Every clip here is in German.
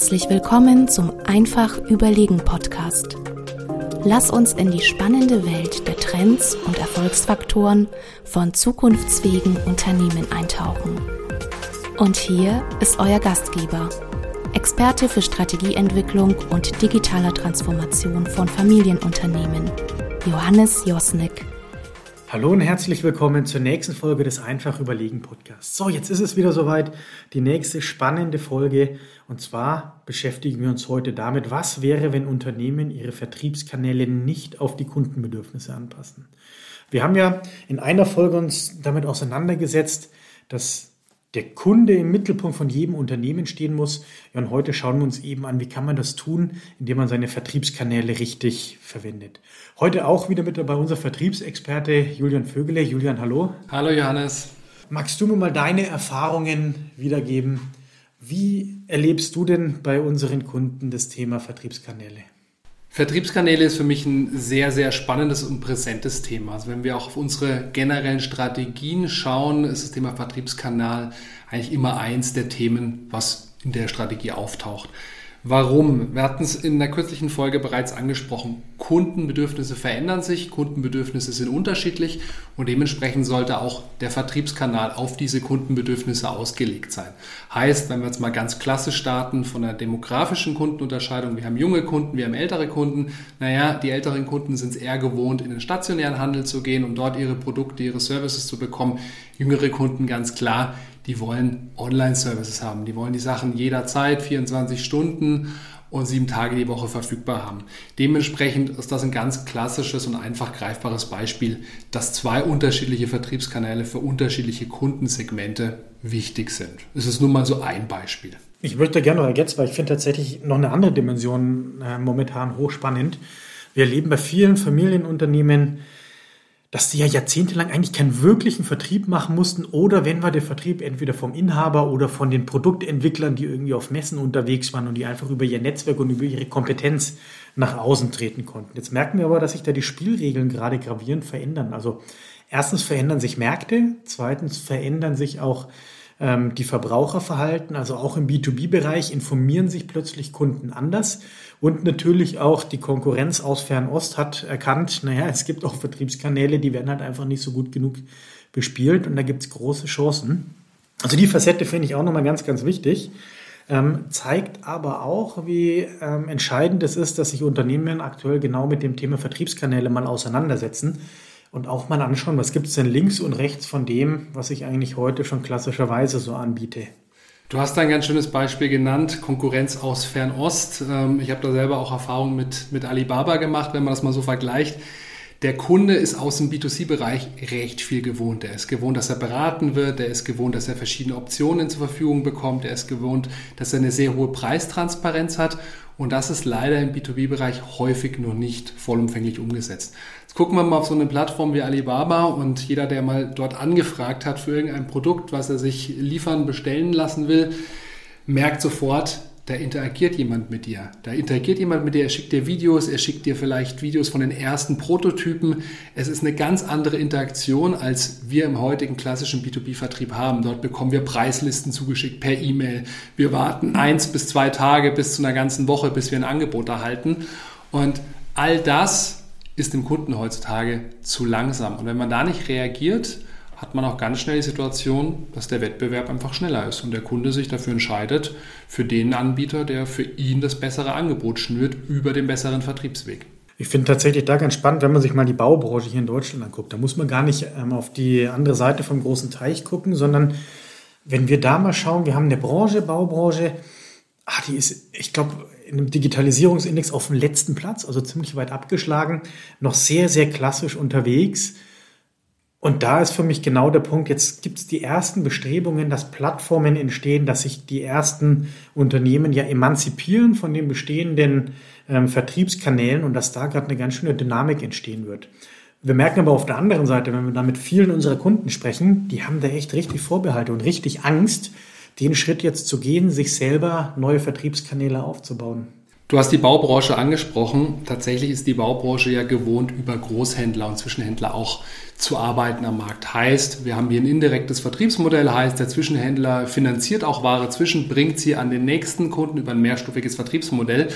Herzlich willkommen zum Einfach Überlegen Podcast. Lass uns in die spannende Welt der Trends und Erfolgsfaktoren von zukunftsfähigen Unternehmen eintauchen. Und hier ist euer Gastgeber, Experte für Strategieentwicklung und digitaler Transformation von Familienunternehmen, Johannes Josnick. Hallo und herzlich willkommen zur nächsten Folge des Einfach Überlegen Podcasts. So, jetzt ist es wieder soweit, die nächste spannende Folge. Und zwar beschäftigen wir uns heute damit, was wäre, wenn Unternehmen ihre Vertriebskanäle nicht auf die Kundenbedürfnisse anpassen. Wir haben ja in einer Folge uns damit auseinandergesetzt, dass der Kunde im Mittelpunkt von jedem Unternehmen stehen muss. Ja, und heute schauen wir uns eben an, wie kann man das tun, indem man seine Vertriebskanäle richtig verwendet. Heute auch wieder mit dabei unser Vertriebsexperte Julian Vögele. Julian, hallo. Hallo Johannes. Magst du mir mal deine Erfahrungen wiedergeben? Wie erlebst du denn bei unseren Kunden das Thema Vertriebskanäle? Vertriebskanäle ist für mich ein sehr, sehr spannendes und präsentes Thema. Also wenn wir auch auf unsere generellen Strategien schauen, ist das Thema Vertriebskanal eigentlich immer eins der Themen, was in der Strategie auftaucht. Warum? Wir hatten es in der kürzlichen Folge bereits angesprochen. Kundenbedürfnisse verändern sich, Kundenbedürfnisse sind unterschiedlich und dementsprechend sollte auch der Vertriebskanal auf diese Kundenbedürfnisse ausgelegt sein. Heißt, wenn wir jetzt mal ganz klassisch starten von der demografischen Kundenunterscheidung, wir haben junge Kunden, wir haben ältere Kunden. Naja, die älteren Kunden sind es eher gewohnt, in den stationären Handel zu gehen, um dort ihre Produkte, ihre Services zu bekommen. Jüngere Kunden ganz klar, die wollen Online-Services haben. Die wollen die Sachen jederzeit, 24 Stunden und sieben Tage die Woche verfügbar haben. Dementsprechend ist das ein ganz klassisches und einfach greifbares Beispiel, dass zwei unterschiedliche Vertriebskanäle für unterschiedliche Kundensegmente wichtig sind. Es ist nun mal so ein Beispiel. Ich möchte gerne noch ergänzen, weil ich finde tatsächlich noch eine andere Dimension äh, momentan hochspannend. Wir erleben bei vielen Familienunternehmen dass die ja jahrzehntelang eigentlich keinen wirklichen Vertrieb machen mussten oder wenn war der Vertrieb entweder vom Inhaber oder von den Produktentwicklern, die irgendwie auf Messen unterwegs waren und die einfach über ihr Netzwerk und über ihre Kompetenz nach außen treten konnten. Jetzt merken wir aber, dass sich da die Spielregeln gerade gravierend verändern. Also erstens verändern sich Märkte, zweitens verändern sich auch ähm, die Verbraucherverhalten, also auch im B2B-Bereich informieren sich plötzlich Kunden anders. Und natürlich auch die Konkurrenz aus Fernost hat erkannt, naja, es gibt auch Vertriebskanäle, die werden halt einfach nicht so gut genug bespielt und da gibt es große Chancen. Also die Facette finde ich auch nochmal ganz, ganz wichtig. Ähm, zeigt aber auch, wie ähm, entscheidend es ist, dass sich Unternehmen aktuell genau mit dem Thema Vertriebskanäle mal auseinandersetzen und auch mal anschauen, was gibt es denn links und rechts von dem, was ich eigentlich heute schon klassischerweise so anbiete. Du hast ein ganz schönes Beispiel genannt, Konkurrenz aus Fernost. Ähm, ich habe da selber auch Erfahrungen mit, mit Alibaba gemacht, wenn man das mal so vergleicht. Der Kunde ist aus dem B2C-Bereich recht viel gewohnt. Er ist gewohnt, dass er beraten wird, er ist gewohnt, dass er verschiedene Optionen zur Verfügung bekommt, er ist gewohnt, dass er eine sehr hohe Preistransparenz hat und das ist leider im B2B-Bereich häufig noch nicht vollumfänglich umgesetzt. Jetzt gucken wir mal auf so eine Plattform wie Alibaba und jeder, der mal dort angefragt hat für irgendein Produkt, was er sich liefern, bestellen lassen will, merkt sofort, da interagiert jemand mit dir. Da interagiert jemand mit dir, er schickt dir Videos, er schickt dir vielleicht Videos von den ersten Prototypen. Es ist eine ganz andere Interaktion, als wir im heutigen klassischen B2B-Vertrieb haben. Dort bekommen wir Preislisten zugeschickt per E-Mail. Wir warten eins bis zwei Tage bis zu einer ganzen Woche, bis wir ein Angebot erhalten. Und all das ist dem Kunden heutzutage zu langsam. Und wenn man da nicht reagiert, hat man auch ganz schnell die Situation, dass der Wettbewerb einfach schneller ist und der Kunde sich dafür entscheidet, für den Anbieter, der für ihn das bessere Angebot schnürt, über den besseren Vertriebsweg. Ich finde tatsächlich da ganz spannend, wenn man sich mal die Baubranche hier in Deutschland anguckt. Da muss man gar nicht ähm, auf die andere Seite vom großen Teich gucken, sondern wenn wir da mal schauen, wir haben eine Branche, Baubranche, ach, die ist, ich glaube, in dem Digitalisierungsindex auf dem letzten Platz, also ziemlich weit abgeschlagen, noch sehr, sehr klassisch unterwegs. Und da ist für mich genau der Punkt, jetzt gibt es die ersten Bestrebungen, dass Plattformen entstehen, dass sich die ersten Unternehmen ja emanzipieren von den bestehenden ähm, Vertriebskanälen und dass da gerade eine ganz schöne Dynamik entstehen wird. Wir merken aber auf der anderen Seite, wenn wir da mit vielen unserer Kunden sprechen, die haben da echt richtig Vorbehalte und richtig Angst, den Schritt jetzt zu gehen, sich selber neue Vertriebskanäle aufzubauen. Du hast die Baubranche angesprochen. Tatsächlich ist die Baubranche ja gewohnt, über Großhändler und Zwischenhändler auch zu arbeiten am Markt. Heißt, wir haben hier ein indirektes Vertriebsmodell, heißt, der Zwischenhändler finanziert auch Ware zwischen, bringt sie an den nächsten Kunden über ein mehrstufiges Vertriebsmodell.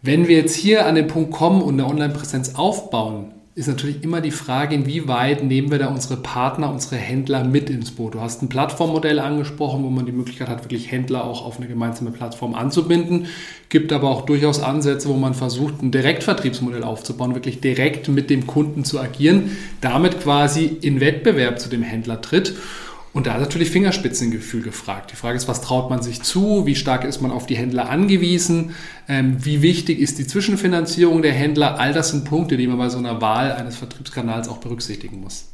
Wenn wir jetzt hier an den Punkt kommen und eine Online-Präsenz aufbauen, ist natürlich immer die Frage, inwieweit nehmen wir da unsere Partner, unsere Händler mit ins Boot. Du hast ein Plattformmodell angesprochen, wo man die Möglichkeit hat, wirklich Händler auch auf eine gemeinsame Plattform anzubinden. Gibt aber auch durchaus Ansätze, wo man versucht, ein Direktvertriebsmodell aufzubauen, wirklich direkt mit dem Kunden zu agieren, damit quasi in Wettbewerb zu dem Händler tritt. Und da ist natürlich Fingerspitzengefühl gefragt. Die Frage ist, was traut man sich zu? Wie stark ist man auf die Händler angewiesen? Ähm, wie wichtig ist die Zwischenfinanzierung der Händler? All das sind Punkte, die man bei so einer Wahl eines Vertriebskanals auch berücksichtigen muss.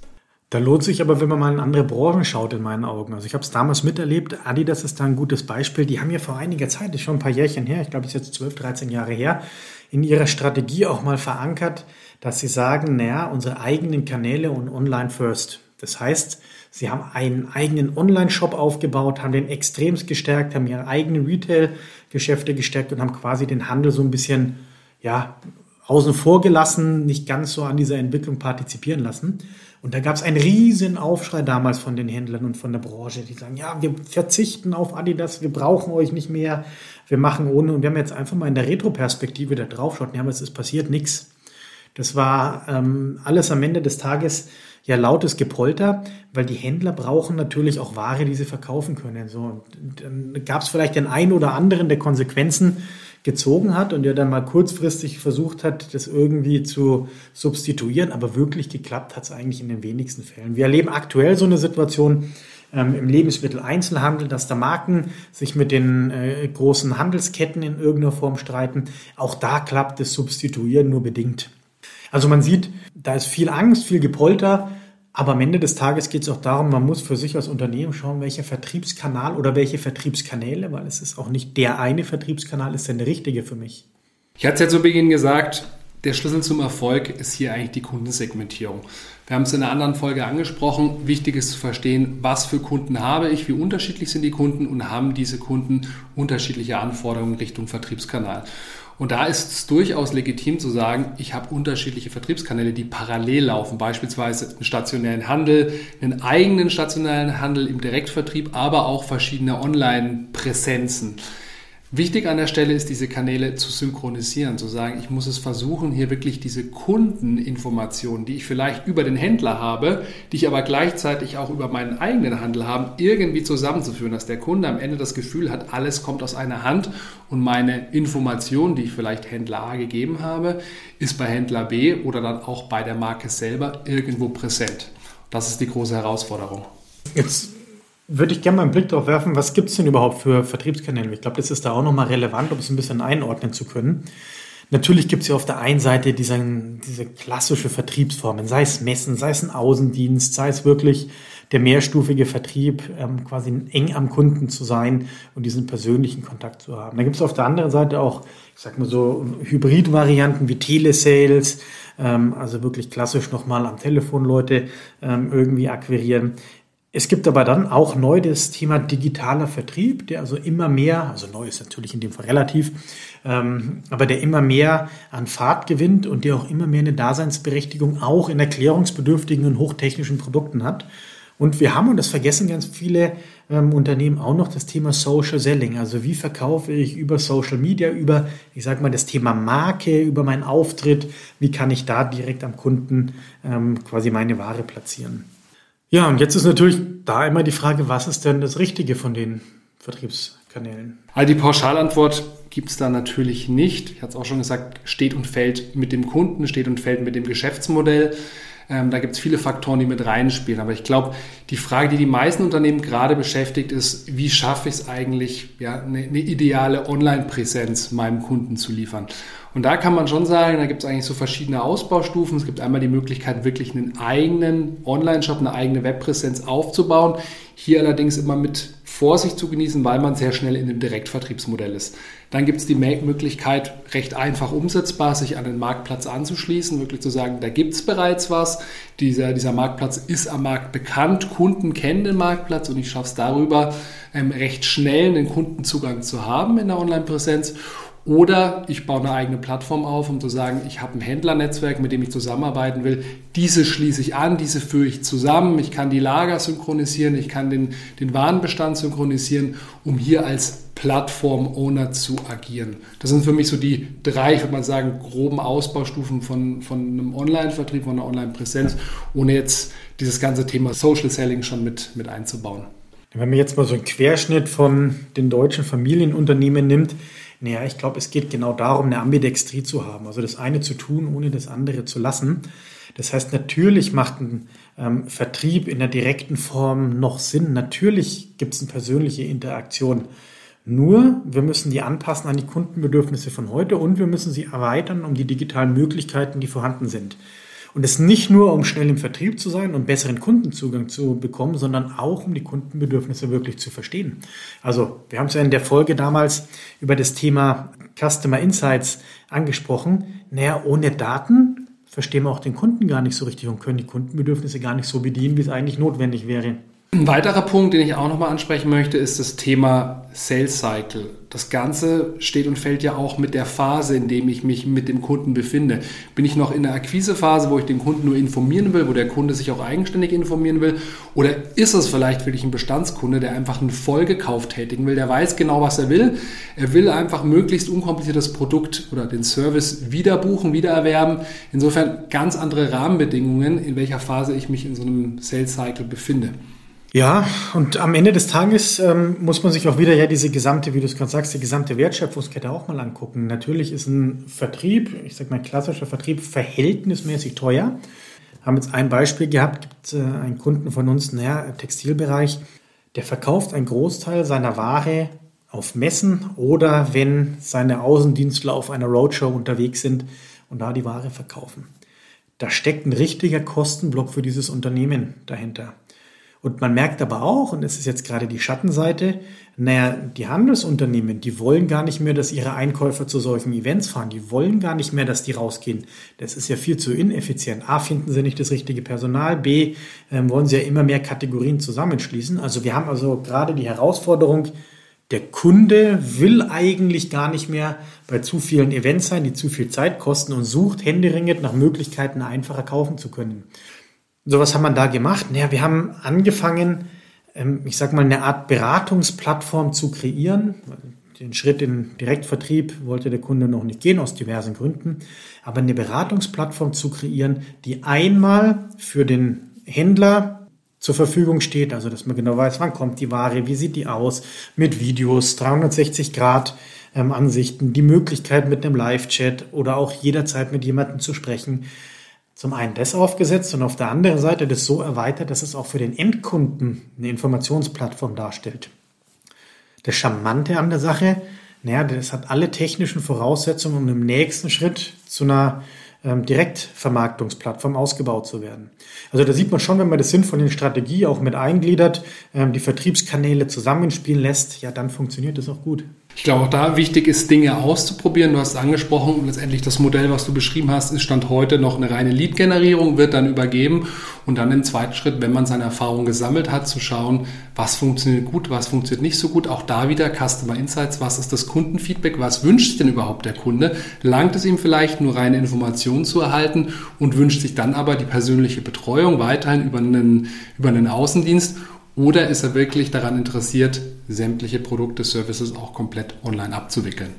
Da lohnt sich aber, wenn man mal in andere Branchen schaut, in meinen Augen. Also ich habe es damals miterlebt. Adidas ist da ein gutes Beispiel. Die haben ja vor einiger Zeit, ist schon ein paar Jährchen her, ich glaube, es ist jetzt 12, 13 Jahre her, in ihrer Strategie auch mal verankert, dass sie sagen, naja, unsere eigenen Kanäle und Online First. Das heißt, Sie haben einen eigenen Online-Shop aufgebaut, haben den extremst gestärkt, haben ihre eigenen Retail-Geschäfte gestärkt und haben quasi den Handel so ein bisschen, ja, außen vor gelassen, nicht ganz so an dieser Entwicklung partizipieren lassen. Und da gab es einen riesen Aufschrei damals von den Händlern und von der Branche, die sagen, ja, wir verzichten auf Adidas, wir brauchen euch nicht mehr, wir machen ohne. Und wir haben jetzt einfach mal in der Retro-Perspektive da drauf schaut, ja, es ist passiert nichts. Das war ähm, alles am Ende des Tages ja lautes Gepolter, weil die Händler brauchen natürlich auch Ware, die sie verkaufen können. So, gab es vielleicht den einen oder anderen, der Konsequenzen gezogen hat und der dann mal kurzfristig versucht hat, das irgendwie zu substituieren, aber wirklich geklappt hat es eigentlich in den wenigsten Fällen. Wir erleben aktuell so eine Situation ähm, im Lebensmitteleinzelhandel, dass da Marken sich mit den äh, großen Handelsketten in irgendeiner Form streiten. Auch da klappt das Substituieren nur bedingt. Also man sieht, da ist viel Angst, viel Gepolter, aber am Ende des Tages geht es auch darum, man muss für sich als Unternehmen schauen, welcher Vertriebskanal oder welche Vertriebskanäle, weil es ist auch nicht der eine Vertriebskanal, ist denn der richtige für mich. Ich hatte es ja zu Beginn gesagt, der Schlüssel zum Erfolg ist hier eigentlich die Kundensegmentierung. Wir haben es in einer anderen Folge angesprochen. Wichtig ist zu verstehen, was für Kunden habe ich, wie unterschiedlich sind die Kunden und haben diese Kunden unterschiedliche Anforderungen Richtung Vertriebskanal. Und da ist es durchaus legitim zu sagen, ich habe unterschiedliche Vertriebskanäle, die parallel laufen, beispielsweise einen stationären Handel, einen eigenen stationären Handel im Direktvertrieb, aber auch verschiedene Online-Präsenzen. Wichtig an der Stelle ist, diese Kanäle zu synchronisieren, zu sagen, ich muss es versuchen, hier wirklich diese Kundeninformationen, die ich vielleicht über den Händler habe, die ich aber gleichzeitig auch über meinen eigenen Handel habe, irgendwie zusammenzuführen, dass der Kunde am Ende das Gefühl hat, alles kommt aus einer Hand und meine Information, die ich vielleicht Händler A gegeben habe, ist bei Händler B oder dann auch bei der Marke selber irgendwo präsent. Das ist die große Herausforderung. Jetzt würde ich gerne mal einen Blick darauf werfen, was gibt es denn überhaupt für Vertriebskanäle? Ich glaube, das ist da auch nochmal relevant, um es ein bisschen einordnen zu können. Natürlich gibt es ja auf der einen Seite diese, diese klassische Vertriebsformen, sei es Messen, sei es ein Außendienst, sei es wirklich der mehrstufige Vertrieb, ähm, quasi eng am Kunden zu sein und diesen persönlichen Kontakt zu haben. Da gibt es auf der anderen Seite auch, ich sag mal so, Hybrid-Varianten wie Telesales, ähm, also wirklich klassisch nochmal am Telefon Leute ähm, irgendwie akquirieren. Es gibt aber dann auch neu das Thema digitaler Vertrieb, der also immer mehr, also neu ist natürlich in dem Fall relativ, ähm, aber der immer mehr an Fahrt gewinnt und der auch immer mehr eine Daseinsberechtigung auch in erklärungsbedürftigen und hochtechnischen Produkten hat. Und wir haben, und das vergessen ganz viele ähm, Unternehmen auch noch, das Thema Social Selling. Also wie verkaufe ich über Social Media, über, ich sage mal, das Thema Marke, über meinen Auftritt, wie kann ich da direkt am Kunden ähm, quasi meine Ware platzieren. Ja, und jetzt ist natürlich da immer die Frage, was ist denn das Richtige von den Vertriebskanälen? Also die Pauschalantwort gibt es da natürlich nicht. Ich hatte es auch schon gesagt, steht und fällt mit dem Kunden, steht und fällt mit dem Geschäftsmodell. Ähm, da gibt es viele Faktoren, die mit reinspielen. Aber ich glaube, die Frage, die die meisten Unternehmen gerade beschäftigt, ist, wie schaffe ich es eigentlich, ja, eine, eine ideale Online-Präsenz meinem Kunden zu liefern? Und da kann man schon sagen, da gibt es eigentlich so verschiedene Ausbaustufen. Es gibt einmal die Möglichkeit, wirklich einen eigenen Online-Shop, eine eigene Webpräsenz aufzubauen. Hier allerdings immer mit Vorsicht zu genießen, weil man sehr schnell in dem Direktvertriebsmodell ist. Dann gibt es die Möglichkeit, recht einfach umsetzbar, sich an den Marktplatz anzuschließen, wirklich zu sagen, da gibt es bereits was. Dieser, dieser Marktplatz ist am Markt bekannt, Kunden kennen den Marktplatz und ich schaffe es darüber, ähm, recht schnell einen Kundenzugang zu haben in der Online-Präsenz. Oder ich baue eine eigene Plattform auf, um zu sagen, ich habe ein Händlernetzwerk, mit dem ich zusammenarbeiten will. Diese schließe ich an, diese führe ich zusammen. Ich kann die Lager synchronisieren, ich kann den, den Warenbestand synchronisieren, um hier als Plattform-Owner zu agieren. Das sind für mich so die drei, ich würde mal sagen, groben Ausbaustufen von, von einem Online-Vertrieb, von einer Online-Präsenz, ohne jetzt dieses ganze Thema Social Selling schon mit, mit einzubauen. Wenn man jetzt mal so einen Querschnitt von den deutschen Familienunternehmen nimmt, naja, ich glaube, es geht genau darum, eine Ambidextrie zu haben. Also das eine zu tun, ohne das andere zu lassen. Das heißt, natürlich macht ein ähm, Vertrieb in der direkten Form noch Sinn. Natürlich gibt es eine persönliche Interaktion. Nur, wir müssen die anpassen an die Kundenbedürfnisse von heute und wir müssen sie erweitern um die digitalen Möglichkeiten, die vorhanden sind. Und es nicht nur, um schnell im Vertrieb zu sein und besseren Kundenzugang zu bekommen, sondern auch, um die Kundenbedürfnisse wirklich zu verstehen. Also, wir haben es ja in der Folge damals über das Thema Customer Insights angesprochen. Naja, ohne Daten verstehen wir auch den Kunden gar nicht so richtig und können die Kundenbedürfnisse gar nicht so bedienen, wie es eigentlich notwendig wäre. Ein weiterer Punkt, den ich auch nochmal ansprechen möchte, ist das Thema Sales Cycle. Das Ganze steht und fällt ja auch mit der Phase, in dem ich mich mit dem Kunden befinde. Bin ich noch in der Akquisephase, wo ich den Kunden nur informieren will, wo der Kunde sich auch eigenständig informieren will? Oder ist es vielleicht wirklich ein Bestandskunde, der einfach einen Folgekauf tätigen will? Der weiß genau, was er will. Er will einfach möglichst unkompliziertes Produkt oder den Service wieder buchen, wieder erwerben. Insofern ganz andere Rahmenbedingungen, in welcher Phase ich mich in so einem Sales Cycle befinde. Ja, und am Ende des Tages ähm, muss man sich auch wieder ja diese gesamte, wie du es gerade sagst, die gesamte Wertschöpfungskette auch mal angucken. Natürlich ist ein Vertrieb, ich sage mal klassischer Vertrieb, verhältnismäßig teuer. Haben jetzt ein Beispiel gehabt, gibt äh, einen Kunden von uns, naja, Textilbereich, der verkauft einen Großteil seiner Ware auf Messen oder wenn seine Außendienstler auf einer Roadshow unterwegs sind und da die Ware verkaufen. Da steckt ein richtiger Kostenblock für dieses Unternehmen dahinter. Und man merkt aber auch, und das ist jetzt gerade die Schattenseite, naja, die Handelsunternehmen, die wollen gar nicht mehr, dass ihre Einkäufer zu solchen Events fahren. Die wollen gar nicht mehr, dass die rausgehen. Das ist ja viel zu ineffizient. A, finden sie nicht das richtige Personal. B, ähm, wollen sie ja immer mehr Kategorien zusammenschließen. Also wir haben also gerade die Herausforderung, der Kunde will eigentlich gar nicht mehr bei zu vielen Events sein, die zu viel Zeit kosten und sucht händeringend nach Möglichkeiten, einfacher kaufen zu können. So was haben wir da gemacht? Naja, wir haben angefangen, ähm, ich sag mal, eine Art Beratungsplattform zu kreieren. Den Schritt in Direktvertrieb wollte der Kunde noch nicht gehen, aus diversen Gründen. Aber eine Beratungsplattform zu kreieren, die einmal für den Händler zur Verfügung steht, also dass man genau weiß, wann kommt die Ware, wie sieht die aus, mit Videos, 360 Grad ähm, Ansichten, die Möglichkeit mit einem Live-Chat oder auch jederzeit mit jemandem zu sprechen zum einen das aufgesetzt und auf der anderen Seite das so erweitert, dass es auch für den Endkunden eine Informationsplattform darstellt. Das Charmante an der Sache, naja, das hat alle technischen Voraussetzungen, um im nächsten Schritt zu einer ähm, Direktvermarktungsplattform ausgebaut zu werden. Also da sieht man schon, wenn man das sinnvoll in die Strategie auch mit eingliedert, ähm, die Vertriebskanäle zusammenspielen lässt, ja, dann funktioniert das auch gut. Ich glaube auch da wichtig ist, Dinge auszuprobieren. Du hast angesprochen, letztendlich das Modell, was du beschrieben hast, ist Stand heute noch eine reine Lead-Generierung, wird dann übergeben und dann im zweiten Schritt, wenn man seine Erfahrung gesammelt hat, zu schauen, was funktioniert gut, was funktioniert nicht so gut. Auch da wieder Customer Insights, was ist das Kundenfeedback, was wünscht sich denn überhaupt der Kunde? Langt es ihm vielleicht nur reine Informationen zu erhalten und wünscht sich dann aber die persönliche Betreuung weiterhin über einen, über einen Außendienst oder ist er wirklich daran interessiert, sämtliche Produkte, Services auch komplett online abzuwickeln?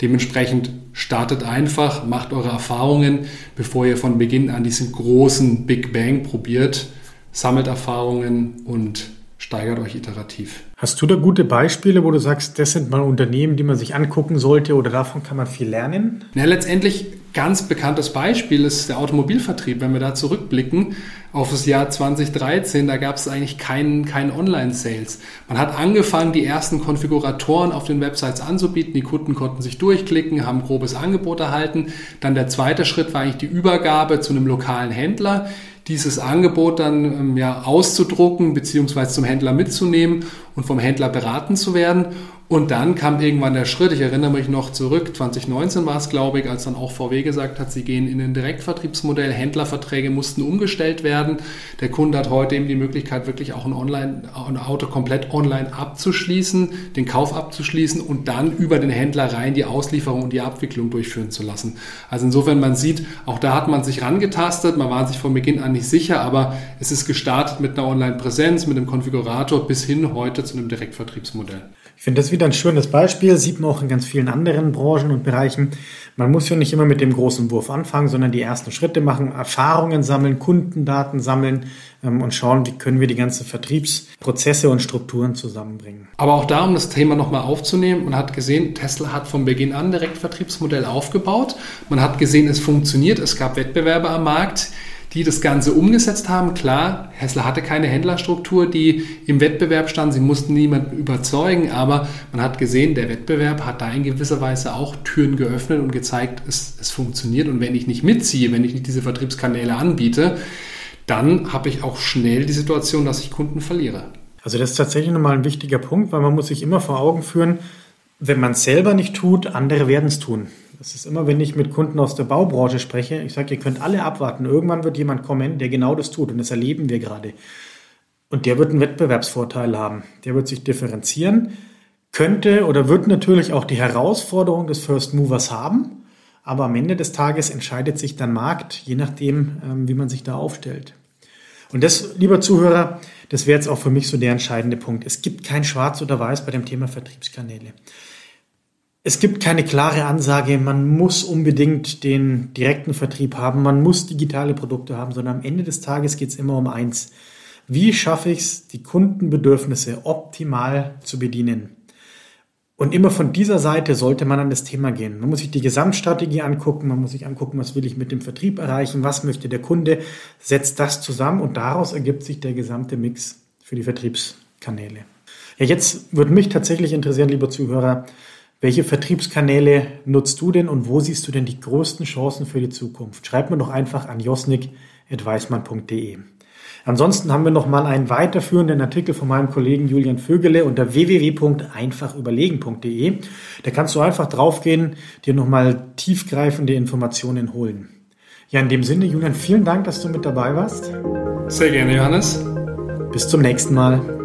Dementsprechend startet einfach, macht eure Erfahrungen, bevor ihr von Beginn an diesen großen Big Bang probiert, sammelt Erfahrungen und steigert euch iterativ. Hast du da gute Beispiele, wo du sagst, das sind mal Unternehmen, die man sich angucken sollte oder davon kann man viel lernen? Ja, letztendlich ganz bekanntes Beispiel ist der Automobilvertrieb. Wenn wir da zurückblicken auf das Jahr 2013, da gab es eigentlich keinen kein Online-Sales. Man hat angefangen, die ersten Konfiguratoren auf den Websites anzubieten. Die Kunden konnten sich durchklicken, haben grobes Angebot erhalten. Dann der zweite Schritt war eigentlich die Übergabe zu einem lokalen Händler dieses Angebot dann ähm, ja, auszudrucken beziehungsweise zum Händler mitzunehmen und vom Händler beraten zu werden. Und dann kam irgendwann der Schritt, ich erinnere mich noch zurück, 2019 war es, glaube ich, als dann auch VW gesagt hat, sie gehen in ein Direktvertriebsmodell, Händlerverträge mussten umgestellt werden. Der Kunde hat heute eben die Möglichkeit, wirklich auch ein, Online, ein Auto komplett online abzuschließen, den Kauf abzuschließen und dann über den Händler rein die Auslieferung und die Abwicklung durchführen zu lassen. Also insofern, man sieht, auch da hat man sich rangetastet, man war sich von Beginn an nicht sicher, aber es ist gestartet mit einer Online-Präsenz, mit einem Konfigurator bis hin heute zu einem Direktvertriebsmodell. Ich finde das wieder ein schönes Beispiel, sieht man auch in ganz vielen anderen Branchen und Bereichen. Man muss ja nicht immer mit dem großen Wurf anfangen, sondern die ersten Schritte machen, Erfahrungen sammeln, Kundendaten sammeln ähm, und schauen, wie können wir die ganzen Vertriebsprozesse und Strukturen zusammenbringen. Aber auch da, um das Thema nochmal aufzunehmen, man hat gesehen, Tesla hat von Beginn an direkt Vertriebsmodell aufgebaut. Man hat gesehen, es funktioniert, es gab Wettbewerber am Markt die das Ganze umgesetzt haben. Klar, Hessler hatte keine Händlerstruktur, die im Wettbewerb stand. Sie mussten niemanden überzeugen, aber man hat gesehen, der Wettbewerb hat da in gewisser Weise auch Türen geöffnet und gezeigt, es, es funktioniert. Und wenn ich nicht mitziehe, wenn ich nicht diese Vertriebskanäle anbiete, dann habe ich auch schnell die Situation, dass ich Kunden verliere. Also das ist tatsächlich nochmal ein wichtiger Punkt, weil man muss sich immer vor Augen führen, wenn man es selber nicht tut, andere werden es tun. Das ist immer, wenn ich mit Kunden aus der Baubranche spreche, ich sage, ihr könnt alle abwarten. Irgendwann wird jemand kommen, der genau das tut und das erleben wir gerade. Und der wird einen Wettbewerbsvorteil haben. Der wird sich differenzieren, könnte oder wird natürlich auch die Herausforderung des First Movers haben. Aber am Ende des Tages entscheidet sich dann Markt, je nachdem, ähm, wie man sich da aufstellt. Und das, lieber Zuhörer, das wäre jetzt auch für mich so der entscheidende Punkt. Es gibt kein Schwarz oder Weiß bei dem Thema Vertriebskanäle es gibt keine klare Ansage, man muss unbedingt den direkten Vertrieb haben, man muss digitale Produkte haben, sondern am Ende des Tages geht es immer um eins. Wie schaffe ich es, die Kundenbedürfnisse optimal zu bedienen? Und immer von dieser Seite sollte man an das Thema gehen. Man muss sich die Gesamtstrategie angucken, man muss sich angucken, was will ich mit dem Vertrieb erreichen, was möchte der Kunde, setzt das zusammen und daraus ergibt sich der gesamte Mix für die Vertriebskanäle. Ja, jetzt würde mich tatsächlich interessieren, lieber Zuhörer, welche Vertriebskanäle nutzt du denn und wo siehst du denn die größten Chancen für die Zukunft? Schreib mir doch einfach an josnik.weismann.de. Ansonsten haben wir noch mal einen weiterführenden Artikel von meinem Kollegen Julian Vögele unter www.einfachüberlegen.de. Da kannst du einfach draufgehen, dir noch mal tiefgreifende Informationen holen. Ja, in dem Sinne, Julian, vielen Dank, dass du mit dabei warst. Sehr gerne, Johannes. Bis zum nächsten Mal.